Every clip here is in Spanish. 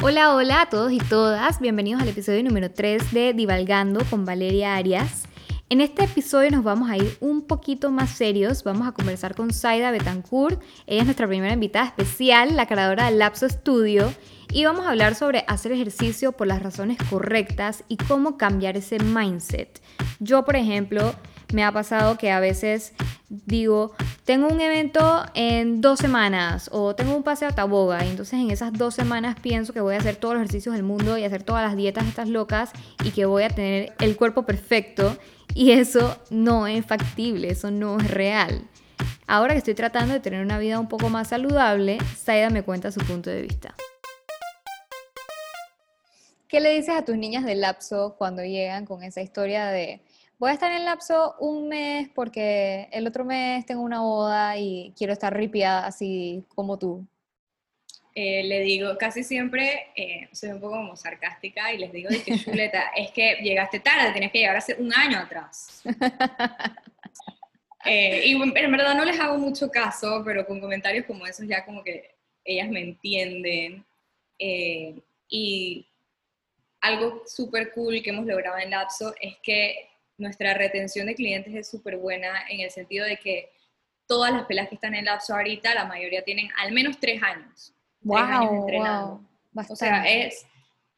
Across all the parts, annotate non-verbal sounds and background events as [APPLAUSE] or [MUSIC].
Hola, hola a todos y todas. Bienvenidos al episodio número 3 de Divalgando con Valeria Arias. En este episodio nos vamos a ir un poquito más serios. Vamos a conversar con Zaida Betancourt. Ella es nuestra primera invitada especial, la creadora del Lapso Studio. Y vamos a hablar sobre hacer ejercicio por las razones correctas y cómo cambiar ese mindset. Yo, por ejemplo, me ha pasado que a veces digo, tengo un evento en dos semanas o tengo un paseo a Taboga y entonces en esas dos semanas pienso que voy a hacer todos los ejercicios del mundo y hacer todas las dietas estas locas y que voy a tener el cuerpo perfecto y eso no es factible, eso no es real. Ahora que estoy tratando de tener una vida un poco más saludable, Saida me cuenta su punto de vista. ¿Qué le dices a tus niñas del lapso cuando llegan con esa historia de voy a estar en lapso un mes porque el otro mes tengo una boda y quiero estar ripiada así como tú? Eh, le digo, casi siempre siempre soy un poco como sarcástica y les digo, de que chuleta, [LAUGHS] es que llegaste tarde, tienes que llegar hace un año atrás. [LAUGHS] Eh, y en verdad no les hago mucho caso, pero con comentarios como esos ya como que ellas me entienden. Eh, y algo súper cool que hemos logrado en Lapso es que nuestra retención de clientes es súper buena en el sentido de que todas las pelas que están en Lapso ahorita, la mayoría tienen al menos tres años. Wow, tres años entrenando. o sea, es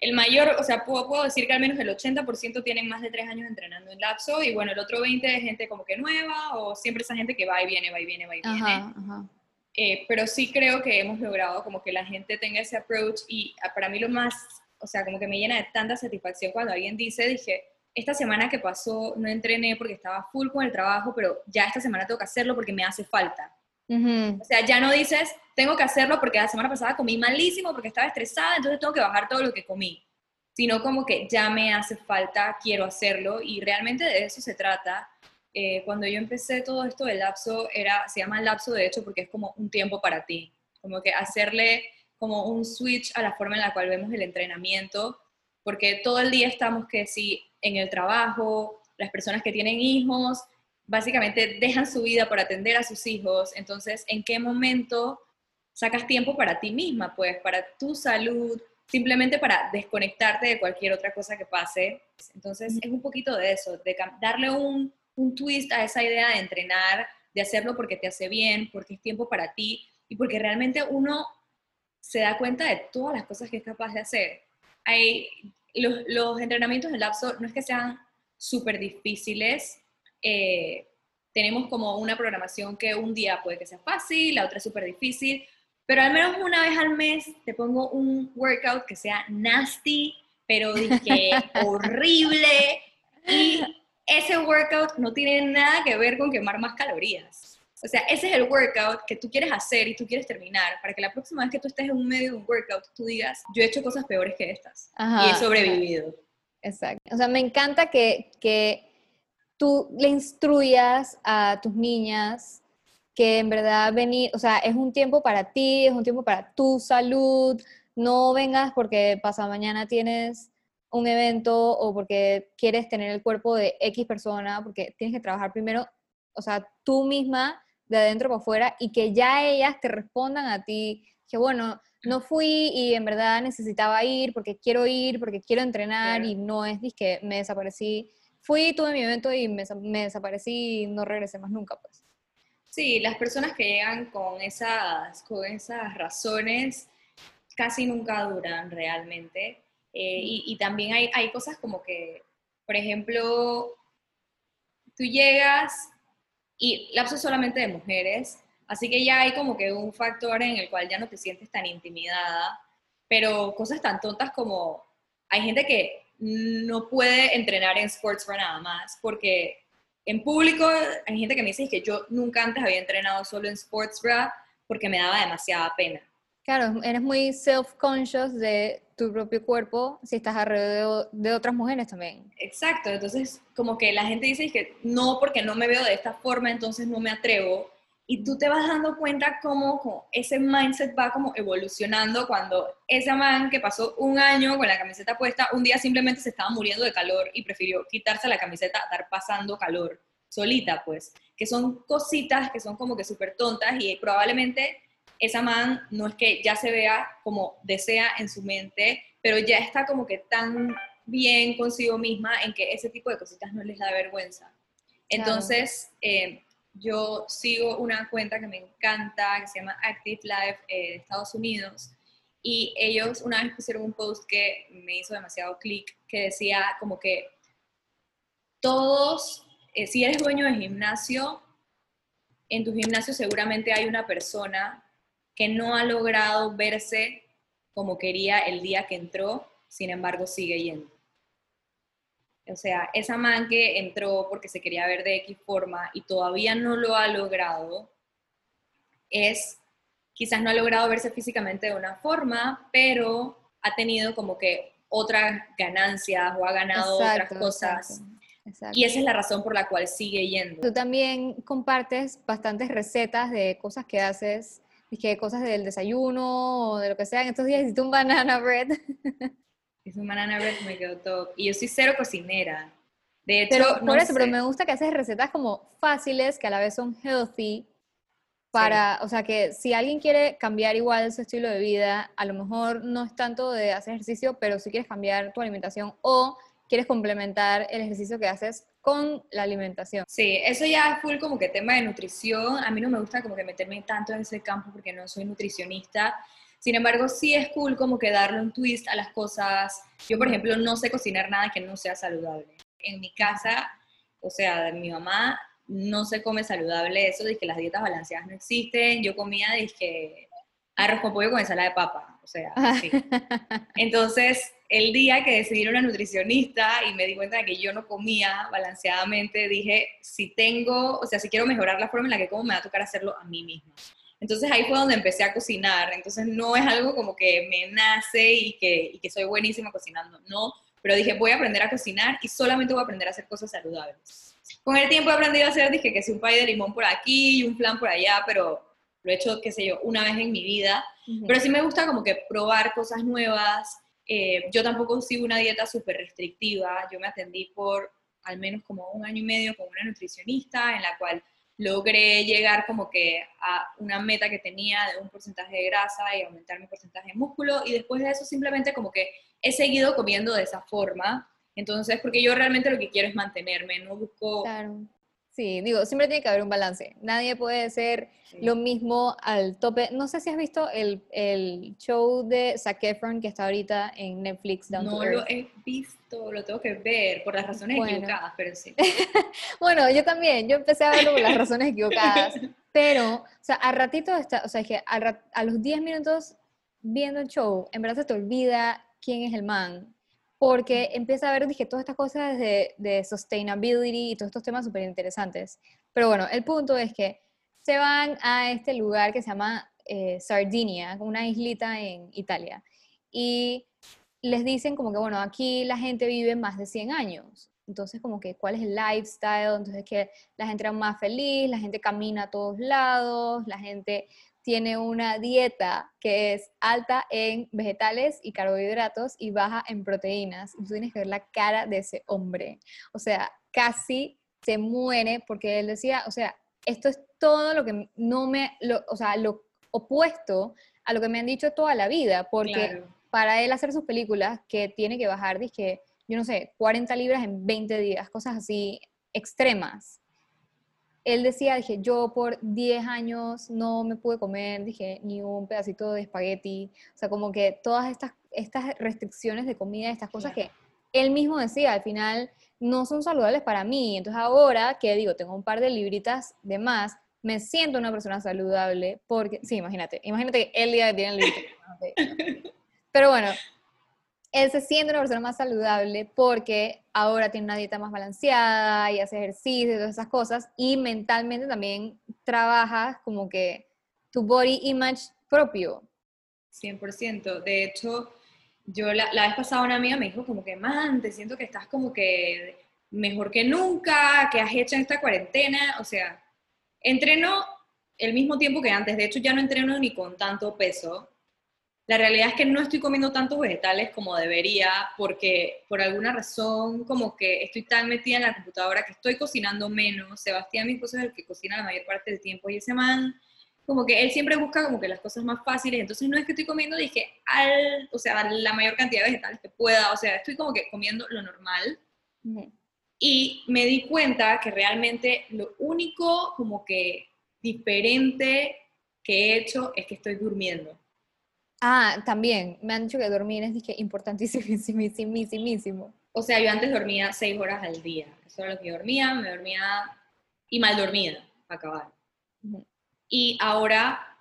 el mayor, o sea, puedo, puedo, decir que al menos el 80% tienen más de tres años entrenando en Lapso y bueno, el otro 20% es gente como que nueva o siempre esa gente que va y viene, va y viene, va y viene. Eh, pero sí creo que hemos logrado como que la gente tenga ese approach y para mí lo más, o sea, como que me llena de tanta satisfacción cuando alguien dice, dije, esta semana que pasó no entrené porque estaba full con el trabajo, pero ya esta semana tengo que hacerlo porque me hace falta. O sea, ya no dices, tengo que hacerlo porque la semana pasada comí malísimo, porque estaba estresada, entonces tengo que bajar todo lo que comí. Sino como que ya me hace falta, quiero hacerlo y realmente de eso se trata. Eh, cuando yo empecé todo esto del lapso, era, se llama lapso de hecho porque es como un tiempo para ti. Como que hacerle como un switch a la forma en la cual vemos el entrenamiento, porque todo el día estamos que si en el trabajo, las personas que tienen hijos, básicamente dejan su vida por atender a sus hijos, entonces, ¿en qué momento sacas tiempo para ti misma, pues, para tu salud, simplemente para desconectarte de cualquier otra cosa que pase? Entonces, es un poquito de eso, de darle un, un twist a esa idea de entrenar, de hacerlo porque te hace bien, porque es tiempo para ti y porque realmente uno se da cuenta de todas las cosas que es capaz de hacer. Hay, los, entrenamientos del lapso no es que sean súper difíciles. Eh, tenemos como una programación que un día puede que sea fácil, la otra súper difícil, pero al menos una vez al mes te pongo un workout que sea nasty, pero que [LAUGHS] horrible. Y ese workout no tiene nada que ver con quemar más calorías. O sea, ese es el workout que tú quieres hacer y tú quieres terminar, para que la próxima vez que tú estés en un medio de un workout, tú digas, yo he hecho cosas peores que estas y he sobrevivido. Exacto. O sea, me encanta que, que tú le instruyas a tus niñas que en verdad venir, o sea, es un tiempo para ti, es un tiempo para tu salud, no vengas porque pasado mañana tienes un evento o porque quieres tener el cuerpo de X persona, porque tienes que trabajar primero, o sea, tú misma de adentro para afuera y que ya ellas te respondan a ti, que bueno, no fui y en verdad necesitaba ir porque quiero ir, porque quiero entrenar y no es que me desaparecí. Fui, tuve mi evento y me, desaparecí y no regresé más nunca, pues. Sí, las personas que llegan con esas, con esas razones casi nunca duran realmente. Eh, y, y, también hay, hay cosas como que, por ejemplo, tú llegas y lapso solamente de mujeres, así que ya hay como que un factor en el cual ya no te sientes tan intimidada, pero cosas tan tontas como hay gente que no puede entrenar en sportsbra nada más, porque en público hay gente que me dice que yo nunca antes había entrenado solo en sportsbra porque me daba demasiada pena. Claro, eres muy self-conscious de tu propio cuerpo si estás alrededor de, otras mujeres también. Exacto, entonces como que la gente dice que no, porque no me veo de esta forma, entonces no me atrevo. Y tú te vas dando cuenta cómo, ese mindset va como evolucionando cuando esa man que pasó un año con la camiseta puesta, un día simplemente se estaba muriendo de calor y prefirió quitarse la camiseta, estar pasando calor solita, pues. Que son cositas que son como que súper tontas y probablemente esa man no es que ya se vea como desea en su mente, pero ya está como que tan bien consigo misma en que ese tipo de cositas no les da vergüenza. Entonces, eh, yo sigo una cuenta que me encanta, que se llama Active Life eh, de Estados Unidos, y ellos una vez pusieron un post que me hizo demasiado clic, que decía como que todos, eh, si eres dueño de gimnasio, en tu gimnasio seguramente hay una persona que no ha logrado verse como quería el día que entró, sin embargo sigue yendo. O sea, esa man que entró porque se quería ver de X forma y todavía no lo ha logrado, es, quizás no ha logrado verse físicamente de una forma, pero ha tenido como que otras ganancias o ha ganado otras cosas. Y esa es la razón por la cual sigue yendo. Tú también compartes bastantes recetas de cosas que haces, que cosas del desayuno o de lo que sea. En estos días hiciste un banana bread. [LAUGHS] Hice un banana bread, me quedó top. Y yo soy cero cocinera. De hecho, pero, por eso, pero me gusta que haces recetas como fáciles, que a la vez son healthy, para, o sea, que si alguien quiere cambiar igual su estilo de vida, a lo mejor no es tanto de hacer ejercicio, pero si quieres cambiar tu alimentación o quieres complementar el ejercicio que haces con la alimentación. Sí, eso ya es full como que tema de nutrición. A mí no me gusta como que meterme tanto en ese campo porque no soy nutricionista. Sin embargo, sí es cool como que darle un twist a las cosas. Yo, por ejemplo, no sé cocinar nada que no sea saludable. En mi casa, o sea, mi mamá no se come saludable eso de que las dietas balanceadas no existen. Yo comía, dije, arroz con pollo con ensalada de papa. O sea, sí. Entonces, el día que decidí ir a una nutricionista y me di cuenta de que yo no comía balanceadamente, dije, si tengo, o sea, si quiero mejorar la forma en la que como, me va a tocar hacerlo a mí misma. Entonces ahí fue donde empecé a cocinar. Entonces no es algo como que me nace y que, y que soy buenísima cocinando, no. Pero dije, voy a aprender a cocinar y solamente voy a aprender a hacer cosas saludables. Con el tiempo he aprendido a hacer, dije que si un pay de limón por aquí y un flan por allá, pero lo he hecho, qué sé yo, una vez en mi vida. Pero sí me gusta como que probar cosas nuevas, eh, yo tampoco sigo una dieta súper restrictiva, yo me atendí por al menos como un año y medio con una nutricionista en la cual logré llegar como que a una meta que tenía de un porcentaje de grasa y aumentar mi porcentaje de músculo y después de eso simplemente como que he seguido comiendo de esa forma. Entonces, porque yo realmente lo que quiero es mantenerme, no busco claro. Sí, digo, siempre tiene que haber un balance. Nadie puede ser lo mismo al tope. No sé si has visto el, el, show de Zac Efron que está ahorita en Netflix. Down no lo he visto, lo tengo que ver por las razones equivocadas, pero sí. [LAUGHS] bueno, yo también, yo empecé a verlo por las razones equivocadas. [LAUGHS] Pero, o sea, a ratito está, o sea, es que a, a los 10 minutos viendo el show, en verdad se te olvida quién es el man porque empieza a ver, dije, todas estas cosas de, de sustainability y todos estos temas súper interesantes. Pero bueno, el punto es que se van a este lugar que se llama eh, Sardinia, una islita en Italia, y les dicen como que, bueno, aquí la gente vive más de 100 años. Entonces, como que, ¿cuál es el lifestyle? Entonces, que la gente era más feliz, la gente camina a todos lados, la gente tiene una dieta que es alta en vegetales y carbohidratos y baja en proteínas. Y tú tienes que ver la cara de ese hombre. O sea, casi se muere porque él decía, o sea, esto es todo lo que no me, o sea, lo opuesto a lo que me han dicho toda la vida, porque para él hacer sus películas, que tiene que bajar, dije, yo no sé, 40 libras en 20 días, cosas así extremas él decía, dije, yo por 10 años no me pude comer, dije, ni un pedacito de espagueti, o sea, como que todas estas, estas restricciones de comida, estas cosas que él mismo decía, al final no son saludables para mí, entonces ahora que digo, tengo un par de libritas de más, me siento una persona saludable, porque, sí, imagínate, imagínate que él día tiene el librito. [LAUGHS] Pero bueno, él se siente una persona más saludable porque ahora tiene una dieta más balanceada y hace ejercicio y todas esas cosas y mentalmente también trabajas como que tu body image propio. 100%. De hecho, yo la, la vez pasada una amiga me dijo como que, man, te siento que estás como que mejor que nunca, que has hecho esta cuarentena. O sea, entreno el mismo tiempo que antes. De hecho, ya no entreno ni con tanto peso la realidad es que no estoy comiendo tantos vegetales como debería porque por alguna razón como que estoy tan metida en la computadora que estoy cocinando menos. Sebastián, mi esposo, es el que cocina la mayor parte del tiempo y ese man como que él siempre busca como que las cosas más fáciles, entonces no es que estoy comiendo, dije, al, o sea, la mayor cantidad de vegetales que pueda, o sea, estoy como que comiendo lo normal. Y me di cuenta que realmente lo único como que diferente que he hecho es que estoy durmiendo. Ah, también, me han dicho que dormir es dije, importantísimo. [LAUGHS] O sea, yo antes dormía seis horas al día, eso era lo que dormía, me dormía y mal dormida, para acabar. Y ahora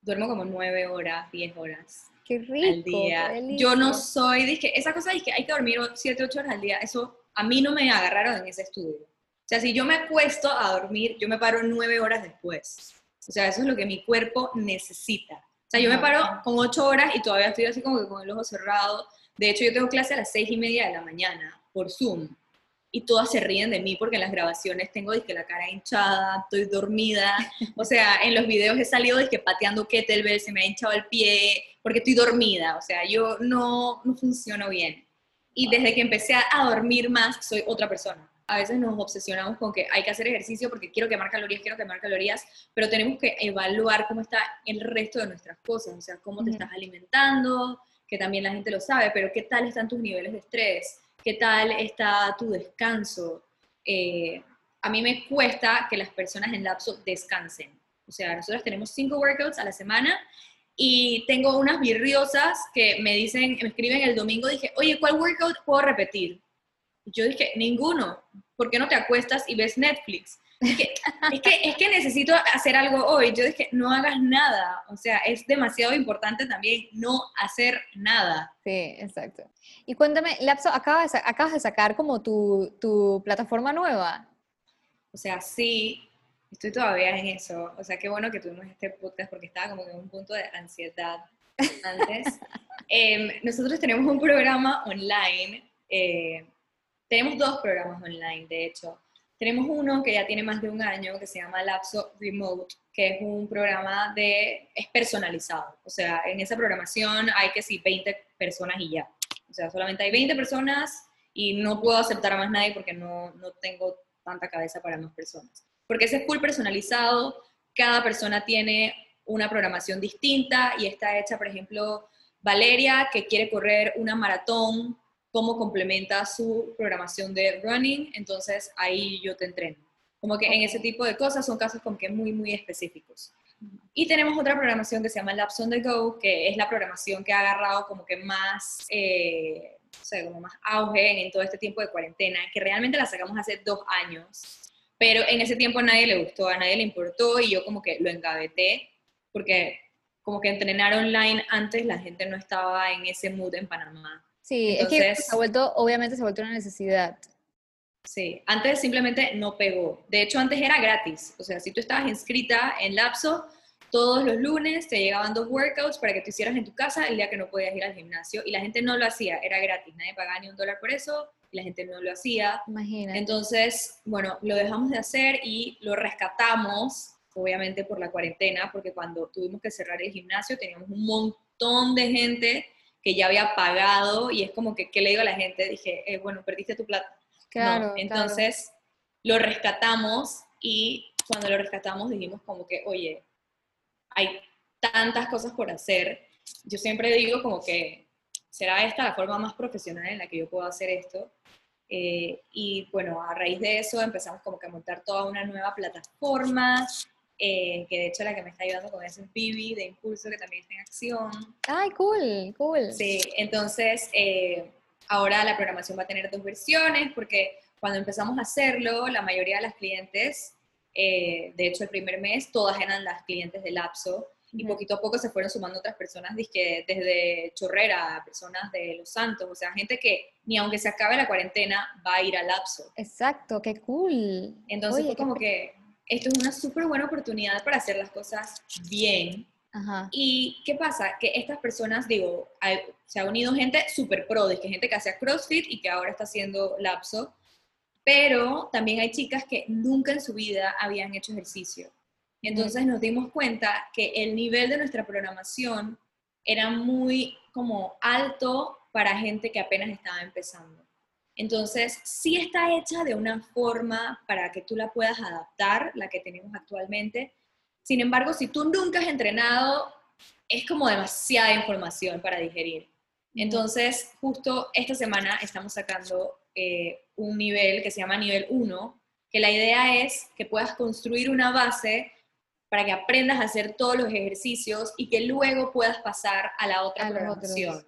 duermo como nueve horas, diez horas. Qué rico, al día. Yo no soy, dije, esa cosa es que hay que dormir siete, ocho horas al día, eso a mí no me agarraron en ese estudio. O sea, si yo me acuesto a dormir, yo me paro nueve horas después. O sea, eso es lo que mi cuerpo necesita. O sea, yo me paro con ocho horas y todavía estoy así como que con el ojo cerrado. De hecho, yo tengo clase a las seis y media de la mañana por Zoom y todas se ríen de mí porque en las grabaciones tengo que la cara hinchada, estoy dormida, o sea, en los videos he salido que pateando kettlebell, se me ha hinchado el pie, porque estoy dormida, o sea, yo no, no funciono bien. Y desde que empecé a dormir más, soy otra persona. A veces nos obsesionamos con que hay que hacer ejercicio porque quiero quemar calorías, quiero quemar calorías, pero tenemos que evaluar cómo está el resto de nuestras cosas, o sea, cómo te estás alimentando, que también la gente lo sabe, pero qué tal están tus niveles de estrés, qué tal está tu descanso. Eh, a mí me cuesta que las personas en lapso descansen. O sea, nosotros tenemos cinco workouts a la semana y tengo unas virriosas que me dicen, me escriben el domingo, dije, oye, ¿cuál workout puedo repetir? Yo dije, ninguno. ¿Por qué no te acuestas y ves Netflix? [LAUGHS] Es que, es que, necesito hacer algo hoy. Yo dije, no hagas nada. O sea, es demasiado importante también no hacer nada. Sí, exacto. Y cuéntame, Lapso, acabas de, acabas de sacar como tu, tu plataforma nueva. O sea, sí, estoy todavía en eso. O sea, qué bueno que tuvimos este podcast porque estaba como en un punto de ansiedad antes. [LAUGHS] Em, nosotros tenemos un programa online. Eh, tenemos dos programas online, de hecho. Tenemos uno que ya tiene más de un año que se llama Lapso Remote, que es un programa de, es personalizado. O sea, en esa programación hay que sí 20 personas y ya. O sea, solamente hay 20 personas y no puedo aceptar a más nadie porque no, no tengo tanta cabeza para más personas. Porque ese es full personalizado, cada persona tiene una programación distinta y está hecha, por ejemplo, Valeria, que quiere correr una maratón cómo complementa su programación de running, entonces ahí yo te entreno. Como que en ese tipo de cosas son casos como que muy, muy específicos. Y tenemos otra programación que se llama Labs on the Go, que es la programación que ha agarrado como que más, eh, o sea, como más auge en todo este tiempo de cuarentena, que realmente la sacamos hace dos años, pero en ese tiempo a nadie le gustó, a nadie le importó y yo como que lo engaveté, porque como que entrenar online antes la gente no estaba en ese mood en Panamá. Sí, es que se ha vuelto, obviamente se ha vuelto una necesidad. Sí, antes simplemente no pegó. De hecho, antes era gratis. O sea, si tú estabas inscrita en Lapso, todos los lunes te llegaban dos workouts para que tú hicieras en tu casa el día que no podías ir al gimnasio. Y la gente no lo hacía, era gratis. Nadie pagaba ni un dólar por eso y la gente no lo hacía. Imagínate. Entonces, bueno, lo dejamos de hacer y lo rescatamos, obviamente por la cuarentena, porque cuando tuvimos que cerrar el gimnasio teníamos un montón de gente que ya había pagado y es como que, ¿qué le digo a la gente? Dije, eh, bueno, perdiste tu plata. Claro. Entonces lo rescatamos y cuando lo rescatamos dijimos como que, oye, hay tantas cosas por hacer. Yo siempre digo como que será esta la forma más profesional en la que yo puedo hacer esto. Eh, y bueno, a raíz de eso empezamos como que a montar toda una nueva plataforma eh, que de hecho la que me está ayudando con eso es Vivi de Impulso, que también está en acción. Ay, cool, cool. Sí, entonces eh, ahora la programación va a tener dos versiones porque cuando empezamos a hacerlo, la mayoría de las clientes, eh, de hecho el primer mes, todas eran las clientes de Lapso y poquito a poco se fueron sumando otras personas, desde Chorrera, personas de Los Santos, o sea, gente que ni aunque se acabe la cuarentena va a ir a Lapso. Exacto, qué cool. Entonces fue como que esto es una súper buena oportunidad para hacer las cosas bien. ¿Y qué pasa? Que estas personas, digo, se ha unido gente súper pro, que gente que hacía CrossFit y que ahora está haciendo lapso, pero también hay chicas que nunca en su vida habían hecho ejercicio. Entonces nos dimos cuenta que el nivel de nuestra programación era muy como alto para gente que apenas estaba empezando. Entonces, sí está hecha de una forma para que tú la puedas adaptar, la que tenemos actualmente. Sin embargo, si tú nunca has entrenado, es como demasiada información para digerir. Entonces, justo esta semana estamos sacando eh, un nivel que se llama nivel 1, que la idea es que puedas construir una base para que aprendas a hacer todos los ejercicios y que luego puedas pasar a la otra programación.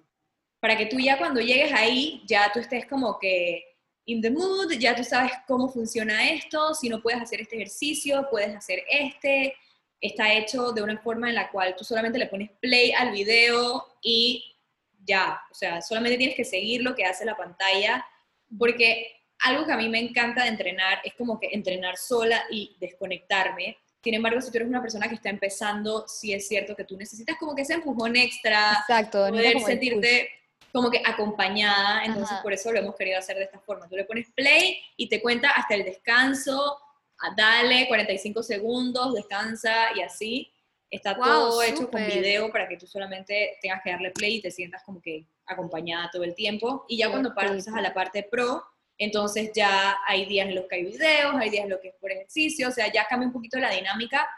Para que tú ya cuando llegues ahí, ya tú estés como que in the mood, ya tú sabes cómo funciona esto, si no puedes hacer este ejercicio, puedes hacer este, está hecho de una forma en la cual tú solamente le pones play al video y ya, o sea, solamente tienes que seguir lo que hace la pantalla, porque algo que a mí me encanta de entrenar es como que entrenar sola y desconectarme. Sin embargo, si tú eres una persona que está empezando, sí es cierto que tú necesitas como que ese empujón extra, Exacto, poder sentirte como que acompañada, entonces por eso lo hemos querido hacer de esta forma. Tú le pones play y te cuenta hasta el descanso, dale 45 segundos, descansa y así. Está todo hecho con video para que tú solamente tengas que darle play y te sientas como que acompañada todo el tiempo. Y ya cuando pasas a la parte pro, entonces ya hay días en los que hay videos, hay días en los que es por ejercicio, o sea, ya cambia un poquito la dinámica,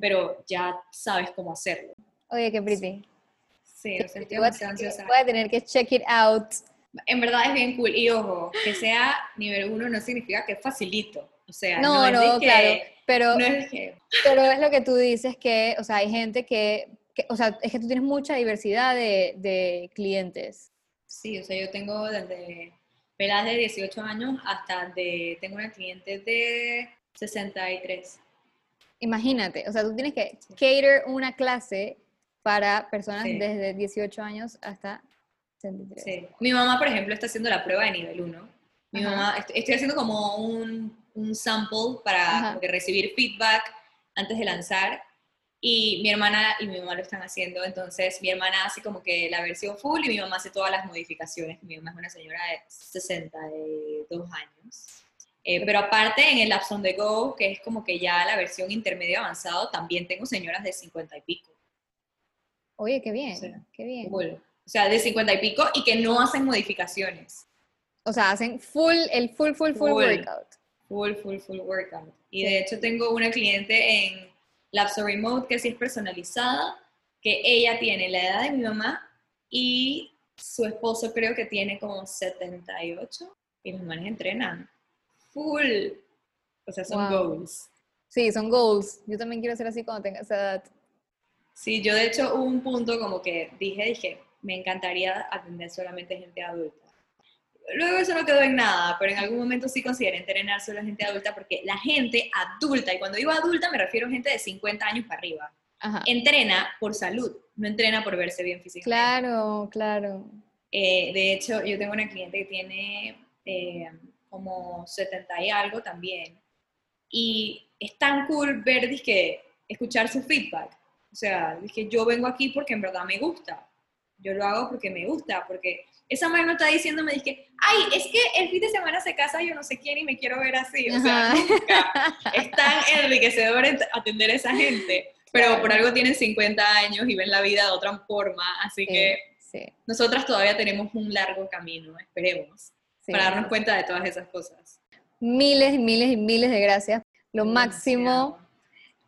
pero ya sabes cómo hacerlo. Oye, qué pretty. Sí, o sea, estoy voy, ansiosa. Voy a tener que check it out. En verdad es bien cool. Y ojo, que sea nivel 1 no significa que es facilito. O sea, no, no, claro, pero, es pero es lo que tú dices que, o sea, hay gente que, o sea, es que tú tienes mucha diversidad de, de clientes. Sí, o sea, yo tengo desde peladas de 18 años hasta de, tengo una cliente de 63. Imagínate, o sea, tú tienes que cater una clase para personas desde 18 años hasta 63. Sí. Mi mamá, por ejemplo, está haciendo la prueba de nivel 1. Mi mamá, estoy haciendo como un un sample para recibir feedback antes de lanzar. Y mi hermana y mi mamá lo están haciendo, entonces mi hermana hace como que la versión full y mi mamá hace todas las modificaciones. Mi mamá es una señora de 62 años. Eh, pero aparte en el Labs on the Go, que es como que ya la versión intermedio avanzado, también tengo señoras de 50 y pico. Oye, qué bien, qué bien. O sea, de 50 y pico y que no hacen modificaciones. O sea, hacen full, el full, full, full, full. workout full, full, full workout. Y de hecho tengo una cliente en Lapso Remote que sí es personalizada, que ella tiene la edad de mi mamá y su esposo creo que tiene como 78 y los manes entrenan full. O sea, son goals. Sí, son goals. Yo también quiero ser así cuando tenga esa edad. Sí, yo de hecho hubo un punto como que dije, dije, me encantaría atender solamente gente adulta luego eso no quedó en nada, pero en algún momento sí consideré entrenar solo a gente adulta porque la gente adulta, y cuando digo adulta me refiero a gente de 50 años para arriba, entrena por salud, no entrena por verse bien físicamente. Claro, claro. Eh, de hecho, yo tengo una cliente que tiene eh, como 70 y algo también, y es tan cool ver, dizque, escuchar su feedback. O sea, dije, yo vengo aquí porque en verdad me gusta. Yo lo hago porque me gusta, porque esa madre no está diciéndome, dije, ay, es que el fin de semana se casa yo no sé quién y me quiero ver así. O sea, nunca. es tan enriquecedor atender a esa gente. Pero por algo tienen 50 años y ven la vida de otra forma, así que nosotras todavía tenemos un largo camino, esperemos, para darnos cuenta de todas esas cosas. Miles y miles y miles de gracias. Lo máximo.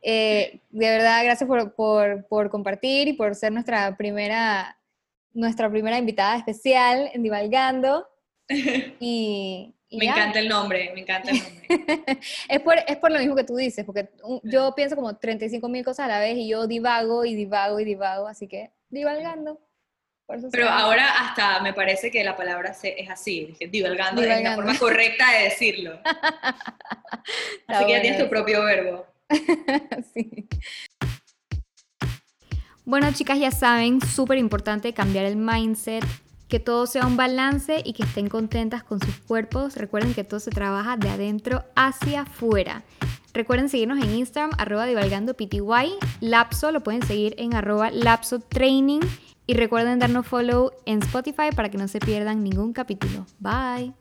Eh, de verdad, gracias por, por, por compartir y por ser nuestra primera nuestra primera invitada especial en Divalgando. [LAUGHS] Y, me encanta el nombre, me encanta el nombre. [LAUGHS] es, por, es por lo mismo que tú dices, porque yo pienso como 35 mil cosas a la vez y yo divago y divago y divago, así que divalgando. Pero ahora hasta me parece que la palabra es así, divalgando, es la forma correcta de decirlo. [LAUGHS] así que ya tienes tu propio verbo. [LAUGHS] sí. Bueno, chicas, ya saben, súper importante cambiar el mindset, que todo sea un balance y que estén contentas con sus cuerpos. Recuerden que todo se trabaja de adentro hacia afuera. Recuerden seguirnos en Instagram, arroba divalgandopty. Lapso lo pueden seguir en arroba lapso training. Y recuerden darnos follow en Spotify para que no se pierdan ningún capítulo. Bye.